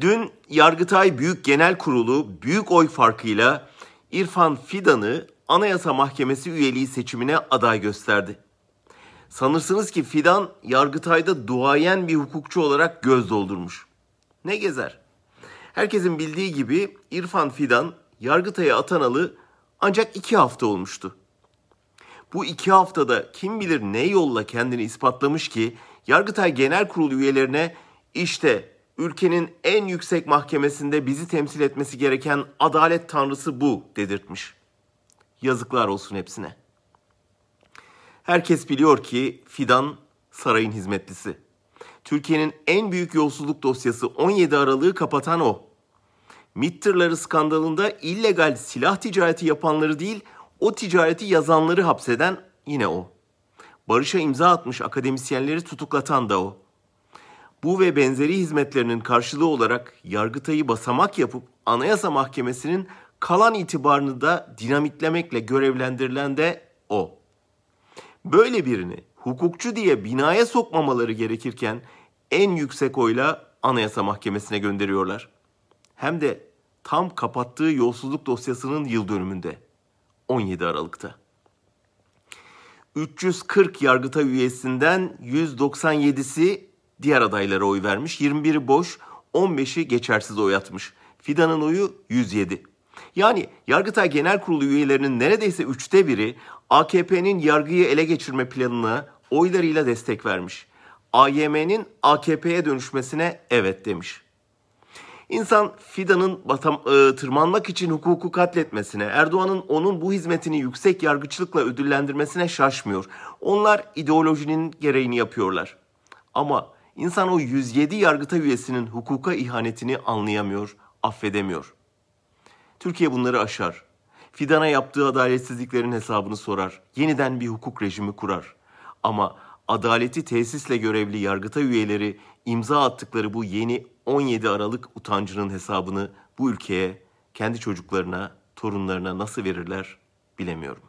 Dün Yargıtay Büyük Genel Kurulu büyük oy farkıyla İrfan Fidan'ı Anayasa Mahkemesi üyeliği seçimine aday gösterdi. Sanırsınız ki Fidan Yargıtay'da duayen bir hukukçu olarak göz doldurmuş. Ne gezer? Herkesin bildiği gibi İrfan Fidan Yargıtay'a atanalı ancak iki hafta olmuştu. Bu iki haftada kim bilir ne yolla kendini ispatlamış ki Yargıtay Genel Kurulu üyelerine işte ülkenin en yüksek mahkemesinde bizi temsil etmesi gereken adalet tanrısı bu dedirtmiş. Yazıklar olsun hepsine. Herkes biliyor ki Fidan sarayın hizmetlisi. Türkiye'nin en büyük yolsuzluk dosyası 17 Aralık'ı kapatan o. MİT skandalında illegal silah ticareti yapanları değil, o ticareti yazanları hapseden yine o. Barış'a imza atmış akademisyenleri tutuklatan da o. Bu ve benzeri hizmetlerinin karşılığı olarak Yargıtay'ı basamak yapıp Anayasa Mahkemesi'nin kalan itibarını da dinamitlemekle görevlendirilen de o. Böyle birini hukukçu diye binaya sokmamaları gerekirken en yüksek oyla Anayasa Mahkemesi'ne gönderiyorlar. Hem de tam kapattığı yolsuzluk dosyasının yıl dönümünde 17 Aralık'ta. 340 yargıta üyesinden 197'si diğer adaylara oy vermiş. 21'i boş, 15'i geçersiz oy atmış. Fidan'ın oyu 107. Yani Yargıtay Genel Kurulu üyelerinin neredeyse üçte biri AKP'nin yargıyı ele geçirme planına oylarıyla destek vermiş. AYM'nin AKP'ye dönüşmesine evet demiş. İnsan Fidan'ın batam, e, tırmanmak için hukuku katletmesine, Erdoğan'ın onun bu hizmetini yüksek yargıçlıkla ödüllendirmesine şaşmıyor. Onlar ideolojinin gereğini yapıyorlar. Ama insan o 107 yargıta üyesinin hukuka ihanetini anlayamıyor, affedemiyor. Türkiye bunları aşar. Fidan'a yaptığı adaletsizliklerin hesabını sorar. Yeniden bir hukuk rejimi kurar. Ama adaleti tesisle görevli yargıta üyeleri imza attıkları bu yeni 17 Aralık utancının hesabını bu ülkeye, kendi çocuklarına, torunlarına nasıl verirler bilemiyorum.